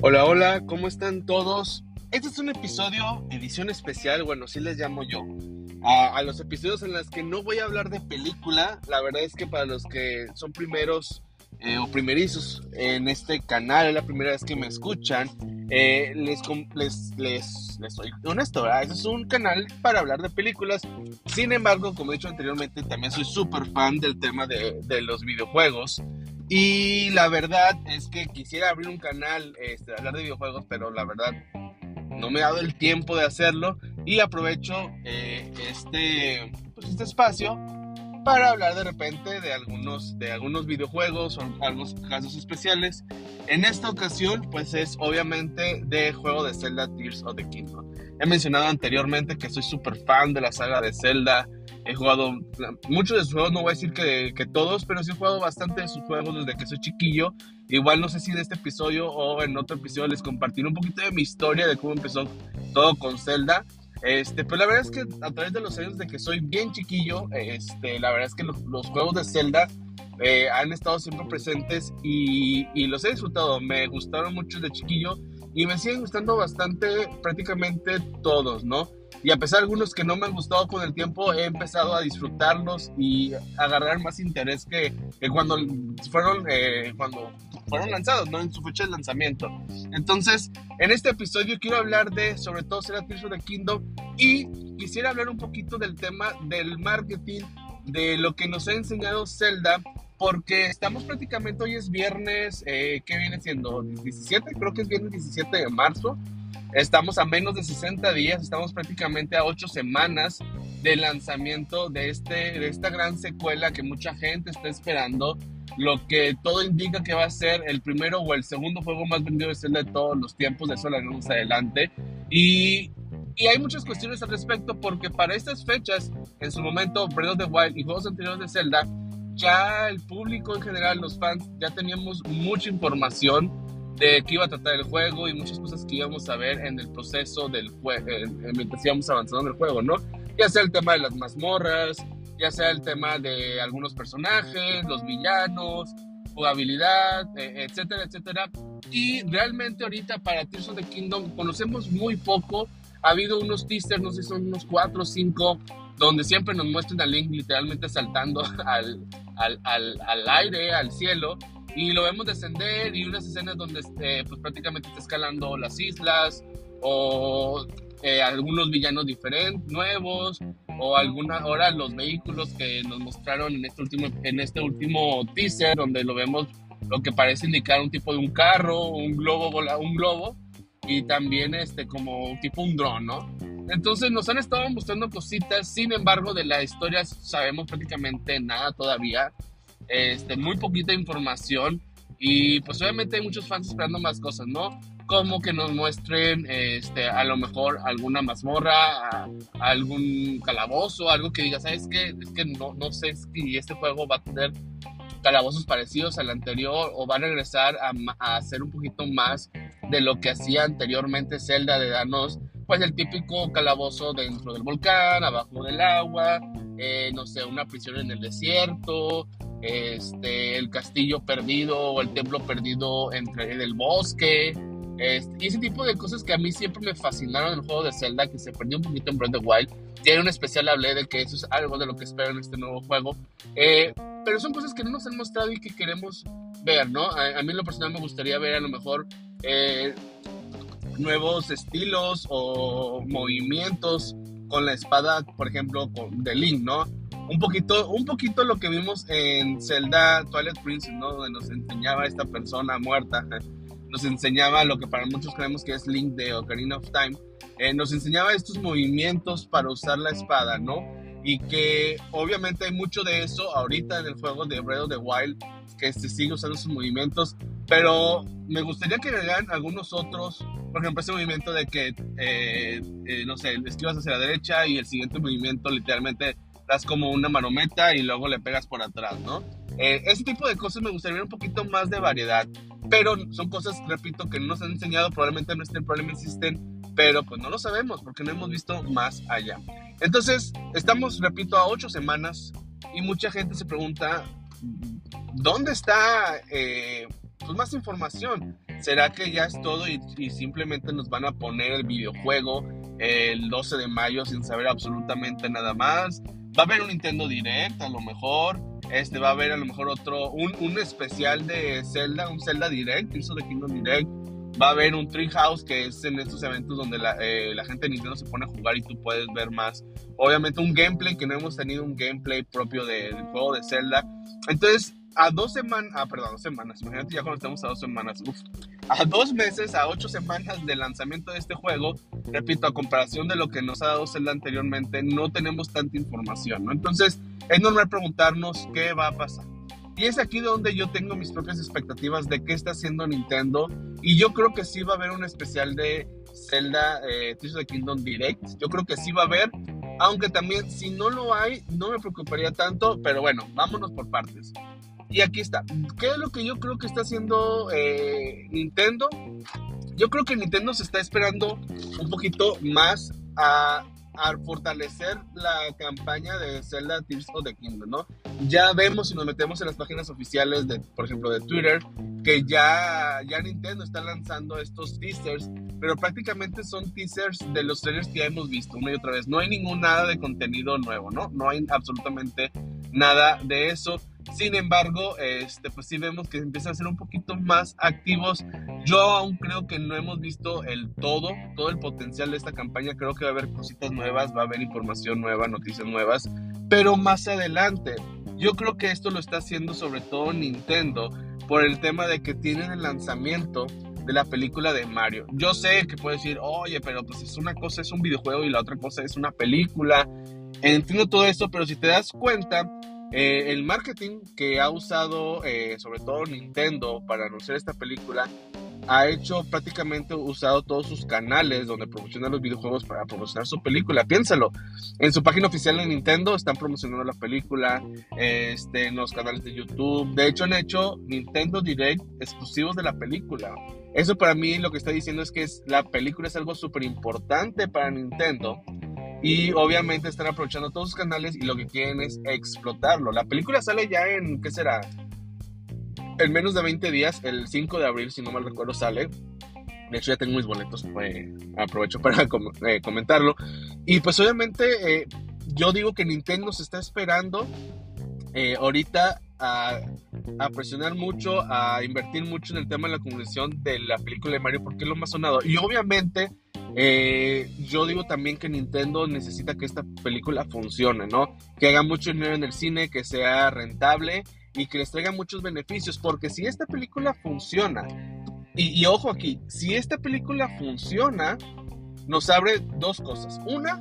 Hola, hola, ¿cómo están todos? Este es un episodio, edición especial, bueno, sí les llamo yo. A, los episodios en los que no voy a hablar de película, la verdad es que para los que son primeros eh, o primerizos en este canal, es la primera vez que me escuchan, eh, les, les, les, soy honesto. Este es un canal para hablar de películas. Sin embargo, como he dicho anteriormente, también soy súper fan del tema de, de los videojuegos. Y la verdad es que quisiera abrir un canal, este, hablar de videojuegos, pero la verdad no me he dado el tiempo de hacerlo y aprovecho eh, este, pues este espacio para hablar de repente de algunos, de algunos videojuegos o algunos casos especiales. En esta ocasión, pues es obviamente de juego de Zelda Tears of the Kingdom. He mencionado anteriormente que soy súper fan de la saga de Zelda. He jugado muchos de sus juegos, no voy a decir que, todos, pero sí he jugado bastante de sus juegos desde que soy chiquillo. Igual no sé si en este episodio o en otro episodio les compartiré un poquito de mi historia, de cómo empezó todo con Zelda. Este, pero la verdad es que a través de los años de que soy bien chiquillo, este, la verdad es que los, los juegos de Zelda eh, han estado siempre presentes y, y, los he disfrutado. Me gustaron mucho de chiquillo y me siguen gustando bastante prácticamente todos, ¿no? Y a pesar de algunos que no me han gustado con el tiempo, he empezado a disfrutarlos y agarrar más interés que, cuando, fueron, eh, cuando fueron lanzados, ¿no? En su fecha de lanzamiento. Entonces, en este episodio quiero hablar de, sobre todo, Será Tears of Kingdom y quisiera hablar un poquito del tema del marketing, de lo que nos ha enseñado Zelda porque estamos prácticamente, hoy es viernes, eh, ¿qué viene siendo? 17, creo que es viernes 17 de marzo. Estamos a menos de 60 días, estamos prácticamente a 8 semanas del lanzamiento de, este, de esta gran secuela que mucha gente está esperando. Lo que todo indica que va a ser el primero o el segundo juego más vendido de Zelda de todos los tiempos, de eso lo más adelante. Y, y, hay muchas cuestiones al respecto porque para estas fechas, en su momento, Breath of the Wild y juegos anteriores de Zelda, ya el público en general, los fans, ya teníamos mucha información de qué iba a tratar el juego y muchas cosas que íbamos a ver en el proceso del juego, mientras íbamos avanzando en el juego, ¿no? Ya sea el tema de las mazmorras, ya sea el tema de algunos personajes, los villanos, jugabilidad, e, etcétera, etcétera. Y realmente ahorita para Tears of the Kingdom conocemos muy poco. Ha habido unos teasers, no sé son unos 4 o 5, donde siempre nos muestran a Link literalmente saltando al, al, al, al aire, al cielo, y lo vemos descender y unas escenas donde este, pues prácticamente está escalando las islas o eh, algunos villanos diferentes, nuevos o alguna ahora los vehículos que nos mostraron en este último en este último teaser donde lo vemos lo que parece indicar un tipo de un carro, un globo un globo y también este como tipo un dron, ¿no? Entonces nos han estado mostrando cositas, sin embargo de la historia sabemos prácticamente nada todavía este, muy poquita información y pues obviamente hay muchos fans esperando más cosas, ¿no? Como que nos muestren este, a lo mejor alguna mazmorra, algún calabozo, algo que diga, ¿sabes qué? Es que no, no sé si este juego va a tener calabozos parecidos al anterior o va a regresar a, a hacer un poquito más de lo que hacía anteriormente Zelda de darnos pues el típico calabozo dentro del volcán, abajo del agua, eh, no sé, una prisión en el desierto, este, el castillo perdido o el templo perdido entre, en el bosque. Este, ese tipo de cosas que a mí siempre me fascinaron en el juego de Zelda, que se perdió un poquito en Breath of the Wild. Y hay un especial hablé de que eso es algo de lo que espero en este nuevo juego. Eh, pero son cosas que no nos han mostrado y que queremos ver, ¿no? A, mí en lo personal me gustaría ver a lo mejor eh, nuevos estilos o movimientos con la espada, por ejemplo, con, de Link, ¿no? un poquito, un poquito lo que vimos en Zelda Twilight Princess, ¿no? Donde nos enseñaba esta persona muerta, nos enseñaba lo que para muchos creemos que es Link de Ocarina of Time, eh, nos enseñaba estos movimientos para usar la espada, ¿no? Y que obviamente hay mucho de eso ahorita en el juego de Breath of the Wild, que se sigue usando sus movimientos, pero me gustaría que agregaran algunos otros, por ejemplo, ese movimiento de que, eh, eh, no sé, esquivas hacia la derecha y el siguiente movimiento literalmente das como una marometa y luego le pegas por atrás, ¿no? Eh, ese tipo de cosas me gustaría ver un poquito más de variedad, pero son cosas, repito, que no nos han enseñado, probablemente no estén, probablemente existen, pero pues no lo sabemos porque no hemos visto más allá. Entonces, estamos, repito, a ocho semanas y mucha gente se pregunta, ¿dónde está eh, pues más información? ¿Será que ya es todo y, simplemente nos van a poner el videojuego el 12 de mayo sin saber absolutamente nada más? Va a haber un Nintendo Direct, a lo mejor. Este va a haber a lo mejor otro, un, un especial de Zelda, un Zelda Direct, hizo de Kingdom Direct. Va a haber un Treehouse que es en estos eventos donde la, eh, la, gente de Nintendo se pone a jugar y tú puedes ver más. Obviamente un gameplay que no hemos tenido un gameplay propio de, del juego de Zelda. Entonces a dos semanas, ah, perdón, dos semanas, imagínate ya cuando estamos a dos semanas, a dos meses, a ocho semanas del lanzamiento de este juego, repito, a comparación de lo que nos ha dado Zelda anteriormente, no tenemos tanta información, ¿no? Entonces, es normal preguntarnos qué va a pasar. Y es aquí donde yo tengo mis propias expectativas de qué está haciendo Nintendo. Y yo creo que sí va a haber un especial de Zelda eh, Tears of the Kingdom Direct. Yo creo que sí va a haber. Aunque también, si no lo hay, no me preocuparía tanto. Pero bueno, vámonos por partes. Y aquí está. ¿Qué es lo que yo creo que está haciendo eh, Nintendo? Yo creo que Nintendo se está esperando un poquito más a, fortalecer la campaña de Zelda Tears of the Kingdom, ¿no? Ya vemos si nos metemos en las páginas oficiales de, por ejemplo, de Twitter, que ya, ya Nintendo está lanzando estos teasers, pero prácticamente son teasers de los trailers que ya hemos visto una y otra vez. No hay ningún nada de contenido nuevo, ¿no? No hay absolutamente nada de eso. Sin embargo, este, pues sí vemos que empiezan a ser un poquito más activos. Yo aún creo que no hemos visto el todo, todo el potencial de esta campaña. Creo que va a haber cositas nuevas, va a haber información nueva, noticias nuevas, pero más adelante. Yo creo que esto lo está haciendo sobre todo Nintendo por el tema de que tienen el lanzamiento de la película de Mario. Yo sé que puedes decir, oye, pero pues es una cosa es un videojuego y la otra cosa es una película. Entiendo todo esto, pero si te das cuenta, eh, el marketing que ha usado eh, sobre todo Nintendo para anunciar esta película ha hecho prácticamente usado todos sus canales donde promocionan los videojuegos para promocionar su película. Piénsalo, en su página oficial de Nintendo están promocionando la película, este, en los canales de YouTube. De hecho, han hecho Nintendo Direct exclusivos de la película. Eso para mí lo que está diciendo es que la película es algo súper importante para Nintendo y obviamente están aprovechando todos sus canales y lo que quieren es explotarlo. La película sale ya en, ¿qué será? En menos de 20 días, el 5 de abril, si no mal recuerdo, sale. De hecho, ya tengo mis boletos, pues, aprovecho para eh, comentarlo. Y pues obviamente, eh, yo digo que Nintendo se está esperando eh, ahorita a, a, presionar mucho, a invertir mucho en el tema de la comunicación de la película de Mario, porque es lo más sonado. Y obviamente eh, yo digo también que Nintendo necesita que esta película funcione, ¿no? Que haga mucho dinero en el cine, que sea rentable y que les traiga muchos beneficios, porque si esta película funciona, y, ojo aquí, si esta película funciona, nos abre dos cosas. Una,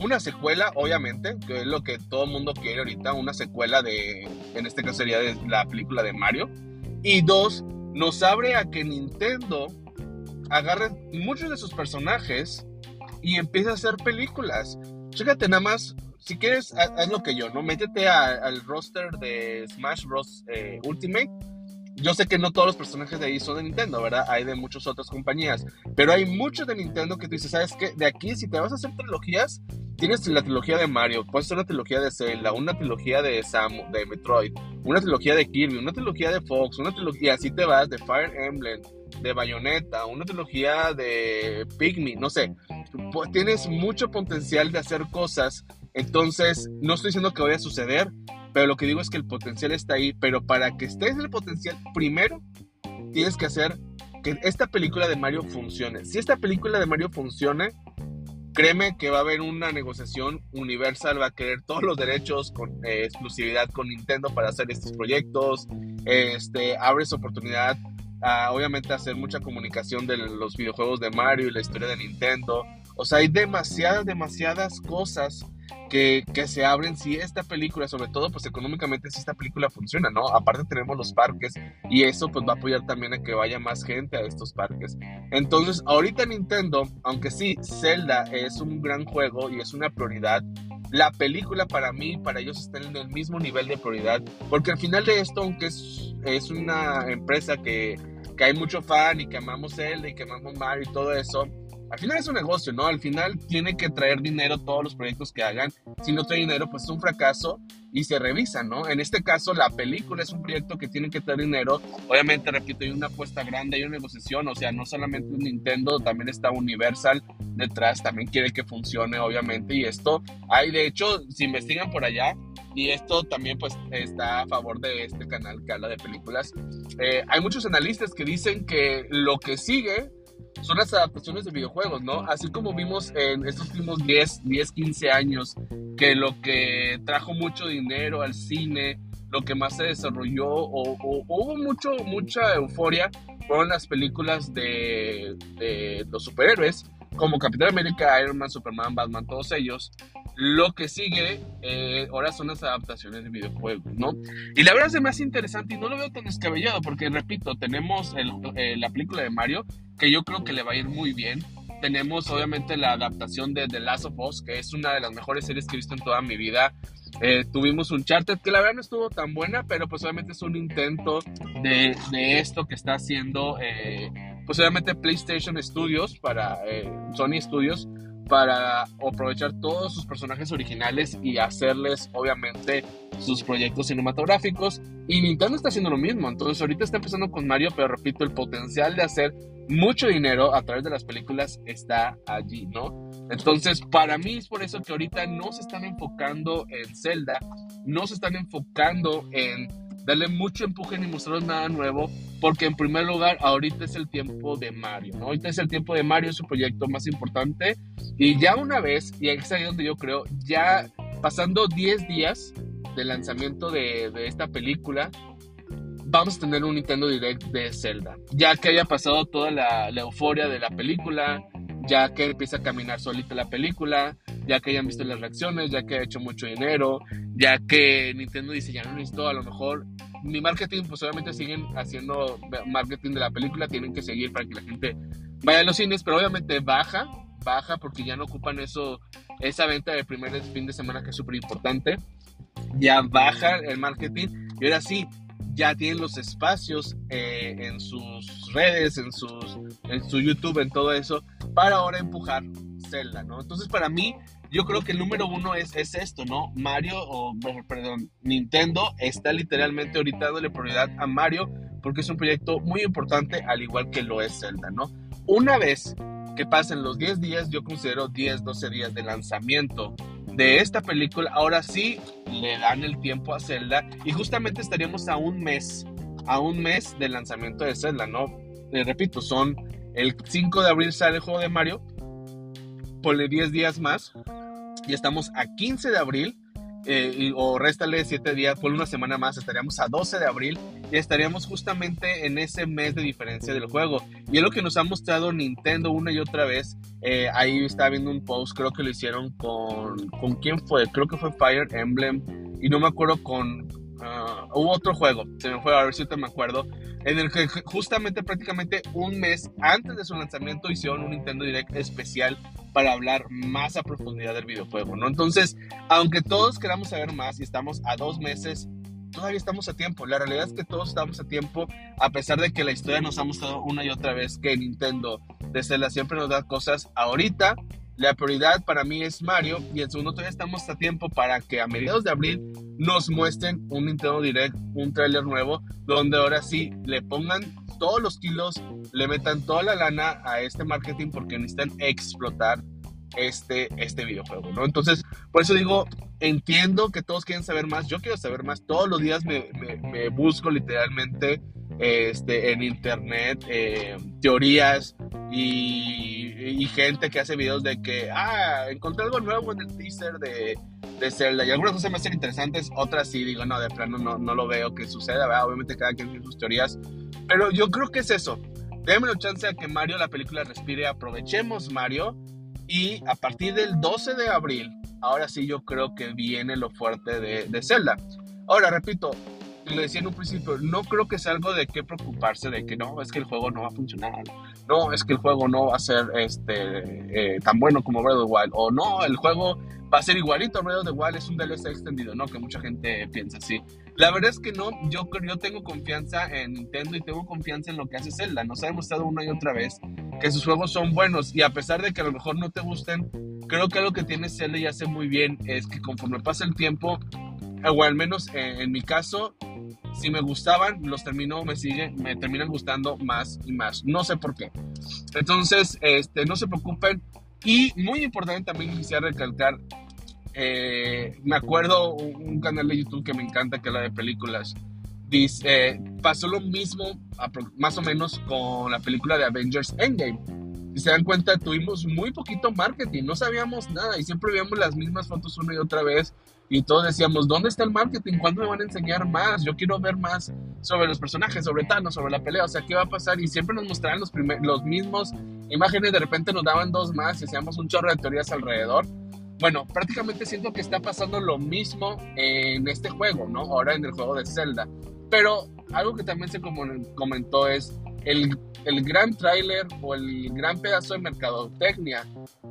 una secuela, obviamente, que es lo que todo el mundo quiere ahorita, una secuela de, en este caso sería de la película de Mario. Y dos, nos abre a que Nintendo agarre muchos de sus personajes y empieza a hacer películas. Fíjate nada más, si quieres, haz lo que yo, ¿no? Métete al roster de Smash Bros. Eh, Ultimate. Yo sé que no todos los personajes de ahí son de Nintendo, ¿verdad? Hay de muchas otras compañías. Pero hay muchos de Nintendo que tú dices, ¿sabes qué? De aquí, si te vas a hacer trilogías, tienes la trilogía de Mario, puedes hacer una trilogía de Zelda, una trilogía de Samus, de Metroid, una trilogía de Kirby, una trilogía de Fox, una trilogía, así te vas de Fire Emblem, de Bayonetta, una trilogía de Pikmin, no sé. Pues, tienes mucho potencial de hacer cosas, entonces no estoy diciendo que vaya a suceder, pero lo que digo es que el potencial está ahí, pero para que estés en el potencial, primero tienes que hacer que esta película de Mario funcione. Si esta película de Mario funcione, créeme que va a haber una negociación universal, va a querer todos los derechos con eh, exclusividad con Nintendo para hacer estos proyectos, este, abres oportunidad obviamente hacer mucha comunicación de los videojuegos de Mario y la historia de Nintendo. O sea, hay demasiadas, demasiadas cosas que, que, se abren si esta película, sobre todo pues económicamente si esta película funciona, ¿no? Aparte tenemos los parques y eso pues va a apoyar también a que vaya más gente a estos parques. Entonces, ahorita Nintendo, aunque sí, Zelda es un gran juego y es una prioridad, la película para mí, para ellos están en el mismo nivel de prioridad, porque al final de esto, aunque es, es una empresa que que hay mucho fan y que amamos Zelda y que amamos Mario y todo eso, al final es un negocio, ¿no? Al final tiene que traer dinero todos los proyectos que hagan. Si no trae dinero, pues es un fracaso y se revisa, ¿no? En este caso, la película es un proyecto que tiene que traer dinero. Obviamente, repito, hay una apuesta grande, hay una negociación, o sea, no solamente Nintendo, también está Universal detrás, también quiere que funcione, obviamente, y esto hay, de hecho, si investigan por allá, y esto también pues está a favor de este canal que habla de películas. Eh, hay muchos analistas que dicen que lo que sigue son las adaptaciones de videojuegos, ¿no? Así como vimos en estos últimos 10, 10, 15 años que lo que trajo mucho dinero al cine, lo que más se desarrolló o, hubo mucho, mucha euforia fueron las películas de, de los superhéroes como Capitán América, Iron Man, Superman, Batman, todos ellos, lo que sigue eh, ahora son las adaptaciones de videojuegos, ¿no? Y la verdad es más interesante y no lo veo tan descabellado porque, repito, tenemos eh, la película de Mario, que yo creo que le va a ir muy bien. Tenemos obviamente la adaptación de The Last of Us, que es una de las mejores series que he visto en toda mi vida. Eh, tuvimos un Charter que la verdad no estuvo tan buena, pero pues obviamente es un intento de, de esto que está haciendo pues obviamente PlayStation Studios para Sony Studios para aprovechar todos sus personajes originales y hacerles obviamente sus proyectos cinematográficos. Y Nintendo está haciendo lo mismo. Entonces ahorita está empezando con Mario pero repito el potencial de hacer mucho dinero a través de las películas está allí no entonces para mí es por eso que ahorita no se están enfocando en Zelda no se están enfocando en darle mucho empuje ni mostraros nada nuevo, porque en primer lugar, ahorita es el tiempo de Mario, ¿no? Ahorita es el tiempo de Mario, es su proyecto más importante, y ya una vez, y es ahí donde yo creo, ya pasando 10 días del lanzamiento de, de esta película, vamos a tener un Nintendo Direct de Zelda, ya que haya pasado toda la, la euforia de la película, ya que empieza a caminar solita la película, ya que hayan visto las reacciones, ya que ha hecho mucho dinero, ya que Nintendo dice, ya no necesito, a lo mejor mi marketing, pues obviamente siguen haciendo marketing de la película, tienen que seguir para que la gente vaya a los cines, pero obviamente baja, baja porque ya no ocupan eso, esa venta de primer fin de semana que es súper importante, ya baja el marketing y ahora sí, ya tienen los espacios eh, en sus redes, en, sus, en su YouTube, en todo eso, para ahora empujar Zelda, ¿no? Entonces para mí, yo creo que el número uno es, es esto, ¿no? Mario, o perdón, Nintendo está literalmente ahorita dándole prioridad a Mario porque es un proyecto muy importante, al igual que lo es Zelda, ¿no? Una vez que pasen los 10 días, yo considero 10, 12 días de lanzamiento de esta película, ahora sí le dan el tiempo a Zelda y justamente estaríamos a un mes, a un mes del lanzamiento de Zelda, ¿no? Les repito, son el 5 de abril sale el juego de Mario, ponle 10 días más y estamos a 15 de abril eh, o réstale 7 días, por una semana más, estaríamos a 12 de abril y estaríamos justamente en ese mes de diferencia del juego. Y es lo que nos ha mostrado Nintendo una y otra vez. Eh, ahí estaba viendo un post, creo que lo hicieron con. ¿Con quién fue? Creo que fue Fire Emblem. Y no me acuerdo con. Uh, hubo otro juego, se me fue a ver si te me acuerdo, en el que justamente prácticamente un mes antes de su lanzamiento hicieron un Nintendo Direct especial para hablar más a profundidad del videojuego, ¿no? Entonces, aunque todos queramos saber más y estamos a dos meses, todavía estamos a tiempo. La realidad es que todos estamos a tiempo, a pesar de que la historia nos ha mostrado una y otra vez que Nintendo de Zelda siempre nos da cosas. Ahorita, la prioridad para mí es Mario y en segundo todavía estamos a tiempo para que a mediados de abril nos muestren un Nintendo Direct, un tráiler nuevo, donde ahora sí le pongan todos los kilos, le metan toda la lana a este marketing porque necesitan explotar este, este videojuego, ¿no? Entonces, por eso digo, entiendo que todos quieren saber más, yo quiero saber más, todos los días me, me, busco literalmente este, en internet eh, teorías y, y, gente que hace videos de que, ah, encontré algo nuevo en el teaser de, de Zelda y algunas cosas me hacen interesantes, otras sí digo, no, de plano no, no lo veo que suceda, ¿verdad? obviamente cada quien tiene sus teorías, pero yo creo que es eso. Déjenme la chance a que Mario, la película, respire. Aprovechemos Mario. Y a partir del 12 de abril, ahora sí yo creo que viene lo fuerte de, de Zelda. Ahora, repito, le decía en un principio, no creo que sea algo de qué preocuparse de que no, es que el juego no va a funcionar, no, es que el juego no va a ser este, eh, tan bueno como Breath of Wild, o no, el juego va a ser igualito a Breath of the Wild, es un DLC extendido, ¿no? Que mucha gente piensa así. La verdad es que no, yo, yo tengo confianza en Nintendo y tengo confianza en lo que hace Zelda. Nos ha demostrado una y otra vez que sus juegos son buenos y a pesar de que a lo mejor no te gusten, creo que algo que tiene Zelda y hace muy bien es que conforme pasa el tiempo, o al menos en, mi caso, si me gustaban, los termino, me siguen, me terminan gustando más y más. No sé por qué. Entonces, este, no se preocupen. Y muy importante también quisiera recalcar, eh, me acuerdo un, canal de YouTube que me encanta que habla de películas. Dice, eh, pasó lo mismo, más o menos, con la película de Avengers Endgame si se dan cuenta, tuvimos muy poquito marketing, no sabíamos nada y siempre veíamos las mismas fotos una y otra vez y todos decíamos, ¿dónde está el marketing? ¿Cuándo me van a enseñar más? Yo quiero ver más sobre los personajes, sobre Thanos, sobre la pelea, o sea, ¿qué va a pasar? Y siempre nos mostraban los, los mismos imágenes, de repente nos daban dos más y hacíamos un chorro de teorías alrededor. Bueno, prácticamente siento que está pasando lo mismo en este juego, ¿no? Ahora en el juego de Zelda. Pero algo que también se comentó es, el, el gran tráiler o el gran pedazo de mercadotecnia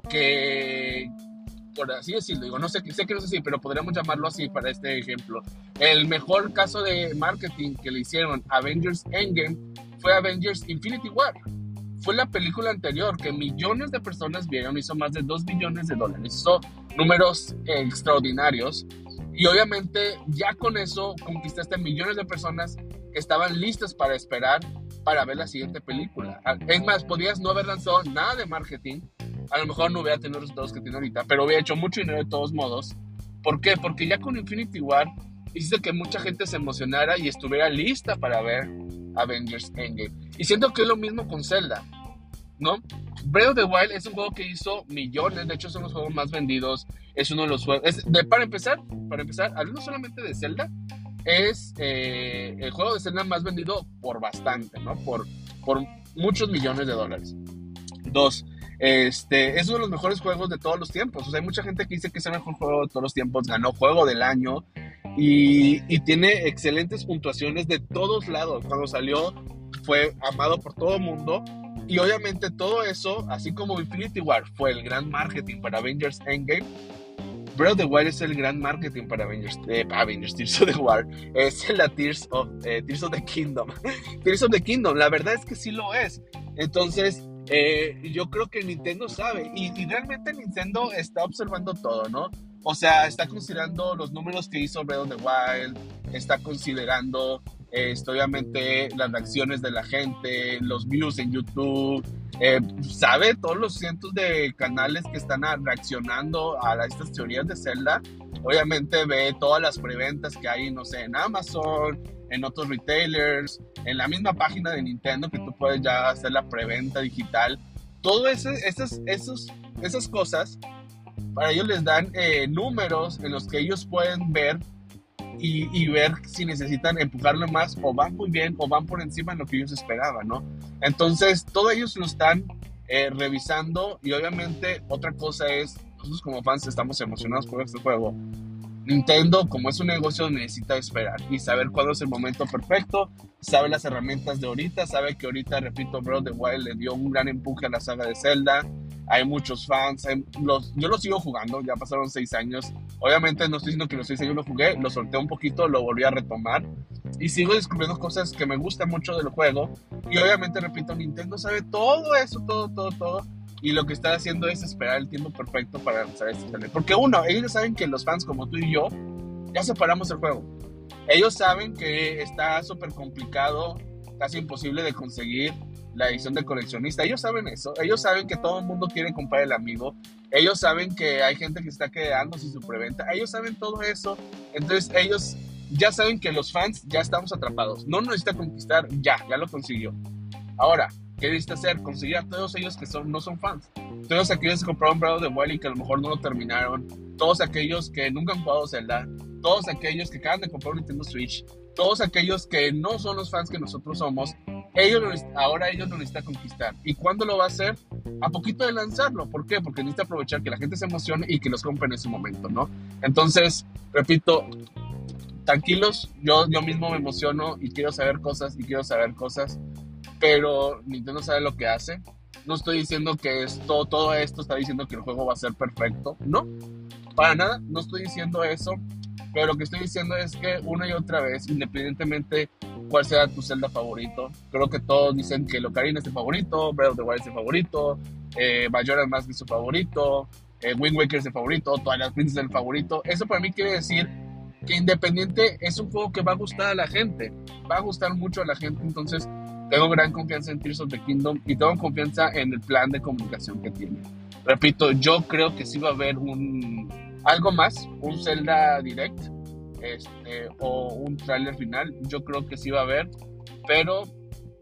que, por así decirlo, digo, no sé, sé que no sé si, pero podríamos llamarlo así para este ejemplo. El mejor caso de marketing que le hicieron Avengers Endgame fue Avengers Infinity War. Fue la película anterior que millones de personas vieron, hizo más de 2 billones de dólares, hizo números extraordinarios. Y obviamente ya con eso conquistaste millones de personas que estaban listas para esperar para ver la siguiente película. Ah, es más, podías no haber lanzado nada de marketing, a lo mejor no hubiera tenido los resultados que tiene ahorita, pero hubiera hecho mucho dinero de todos modos. ¿Por qué? Porque ya con Infinity War hiciste que mucha gente se emocionara y estuviera lista para ver Avengers Endgame. Y siento que es lo mismo con Zelda, ¿no? Breath of the Wild es un juego que hizo millones, de hecho son los juegos más vendidos, es uno de los juegos, de, para empezar, para empezar, hablando solamente de Zelda, es eh, el juego de escena más vendido por bastante, ¿no? Por, por muchos millones de dólares. Dos, este, es uno de los mejores juegos de todos los tiempos. Hay mucha gente que dice que es el mejor juego de todos los tiempos, ganó juego del año y, y tiene excelentes puntuaciones de todos lados. Cuando salió fue amado por todo el mundo. Y obviamente todo eso, así como Infinity War fue el gran marketing para Avengers Endgame, Breath of the Wild es el gran marketing para Avengers, eh, Avengers Tears of the War. Es la Tears of, eh, Tears of the Kingdom. Tears of the Kingdom, la verdad es que sí lo es. Entonces, eh, yo creo que Nintendo sabe. Y, y, realmente Nintendo está observando todo, ¿no? O sea, está considerando los números que hizo Breath of the Wild, está considerando este, obviamente las reacciones de la gente, los views en YouTube, eh, sabe todos los cientos de canales que están reaccionando a estas teorías de Zelda. Obviamente ve todas las preventas que hay, no sé, en Amazon, en otros retailers, en la misma página de Nintendo que tú puedes ya hacer la preventa digital. Todo esas, esos, esas cosas, para ellos les dan eh, números en los que ellos pueden ver y, ver si necesitan empujarlo más o van muy bien o van por encima de lo que ellos esperaban, ¿no? Entonces, todos ellos lo están eh, revisando y obviamente otra cosa es, nosotros como fans estamos emocionados por este juego. Nintendo, como es un negocio, necesita esperar y saber cuándo es el momento perfecto, sabe las herramientas de ahorita, sabe que ahorita, repito, Bro, The Wild le dio un gran empuje a la saga de Zelda, hay muchos fans, los, yo lo sigo jugando, ya pasaron seis años, obviamente no estoy diciendo que los seis años lo jugué, lo solté un poquito, lo volví a retomar y sigo descubriendo cosas que me gustan mucho del juego y obviamente, repito, Nintendo sabe todo eso, todo, todo, todo y lo que está haciendo es esperar el tiempo perfecto para lanzar este trailer. Porque uno, ellos saben que los fans como tú y yo ya separamos el juego. Ellos saben que está súper complicado, casi imposible de conseguir la edición de coleccionista. Ellos saben eso. Ellos saben que todo el mundo quiere comprar el amigo. Ellos saben que hay gente que está quedando sin su preventa. Ellos saben todo eso. Entonces ellos ya saben que los fans ya estamos atrapados. No necesita conquistar, ya, ya lo consiguió. Ahora, ¿qué necesita hacer? Conseguir a todos ellos que son, no son fans. Todos aquellos que compraron Breath de the que a lo mejor no lo terminaron. Todos aquellos que nunca han jugado Zelda. Todos aquellos que acaban de comprar un Nintendo Switch. Todos aquellos que no son los fans que nosotros somos ellos ahora ellos lo necesitan conquistar. ¿Y cuándo lo va a hacer? A poquito de lanzarlo. ¿Por qué? Porque necesita aprovechar que la gente se emocione y que los compren en ese momento, ¿no? Entonces, repito, tranquilos, yo, yo mismo me emociono y quiero saber cosas y quiero saber cosas, pero Nintendo sabe lo que hace. No estoy diciendo que esto, todo esto está diciendo que el juego va a ser perfecto, no, para nada, no estoy diciendo eso, pero lo que estoy diciendo es que una y otra vez, independientemente cuál sea tu Zelda favorito. Creo que todos dicen que Locarina es tu favorito, Breath of the Wild es tu favorito, eh, Majora's Mask es su favorito, eh, Wind Waker es el favorito, Twilight Princess es el favorito. Eso para mí quiere decir que Independiente es un juego que va a gustar a la gente, va a gustar mucho a la gente, entonces tengo gran confianza en Tears of the Kingdom y tengo confianza en el plan de comunicación que tiene. Repito, yo creo que sí va a haber un algo más, un Zelda Direct este, o un trailer final, yo creo que sí va a haber, pero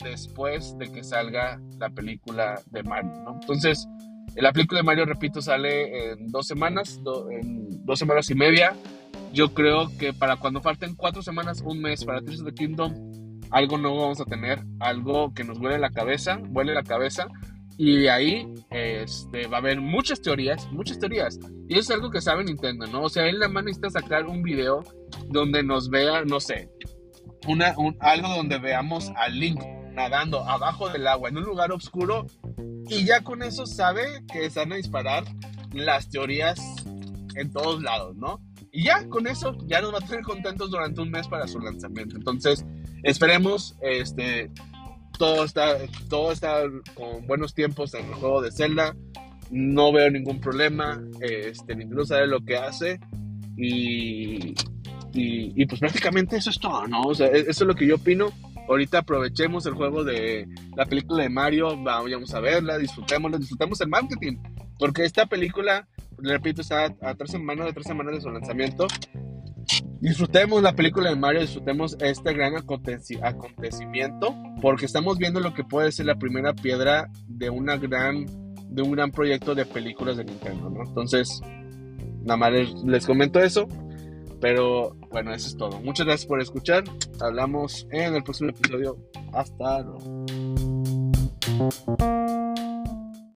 después de que salga la película de Mario. Entonces, la película de Mario, repito, sale en dos semanas, en dos semanas y media. Yo creo que para cuando falten cuatro semanas, un mes para Tears of the Kingdom, algo nuevo vamos a tener, algo que nos huele la cabeza, huele la cabeza. Y ahí este, va a haber muchas teorías, muchas teorías. Y eso es algo que sabe Nintendo, ¿no? O sea, él la mano necesita sacar un video donde nos vea, no sé, una, algo donde veamos a Link nadando abajo del agua en un lugar oscuro y ya con eso sabe que van a disparar las teorías en todos lados, ¿no? Y ya con eso ya nos va a tener contentos durante un mes para su lanzamiento. Entonces, esperemos, este, todo está, todo está con buenos tiempos en el juego de Zelda. No veo ningún problema. Este, Nintendo sabe lo que hace. Y, y, pues prácticamente eso es todo, ¿no? O sea, e-, eso es lo que yo opino. Ahorita aprovechemos el juego de la película de Mario, vamos a verla, disfrutémosla, disfrutemos el marketing. Porque esta película, repito, está a tres semanas, de tres semanas de su lanzamiento. Disfrutemos la película de Mario, disfrutemos este gran acontecimiento, porque estamos viendo lo que puede ser la primera piedra de una gran, de un gran proyecto de películas de Nintendo, ¿no? Entonces, nada más les comento eso. Pero bueno, eso es todo. Muchas gracias por escuchar. Hablamos en el próximo episodio. Hasta luego.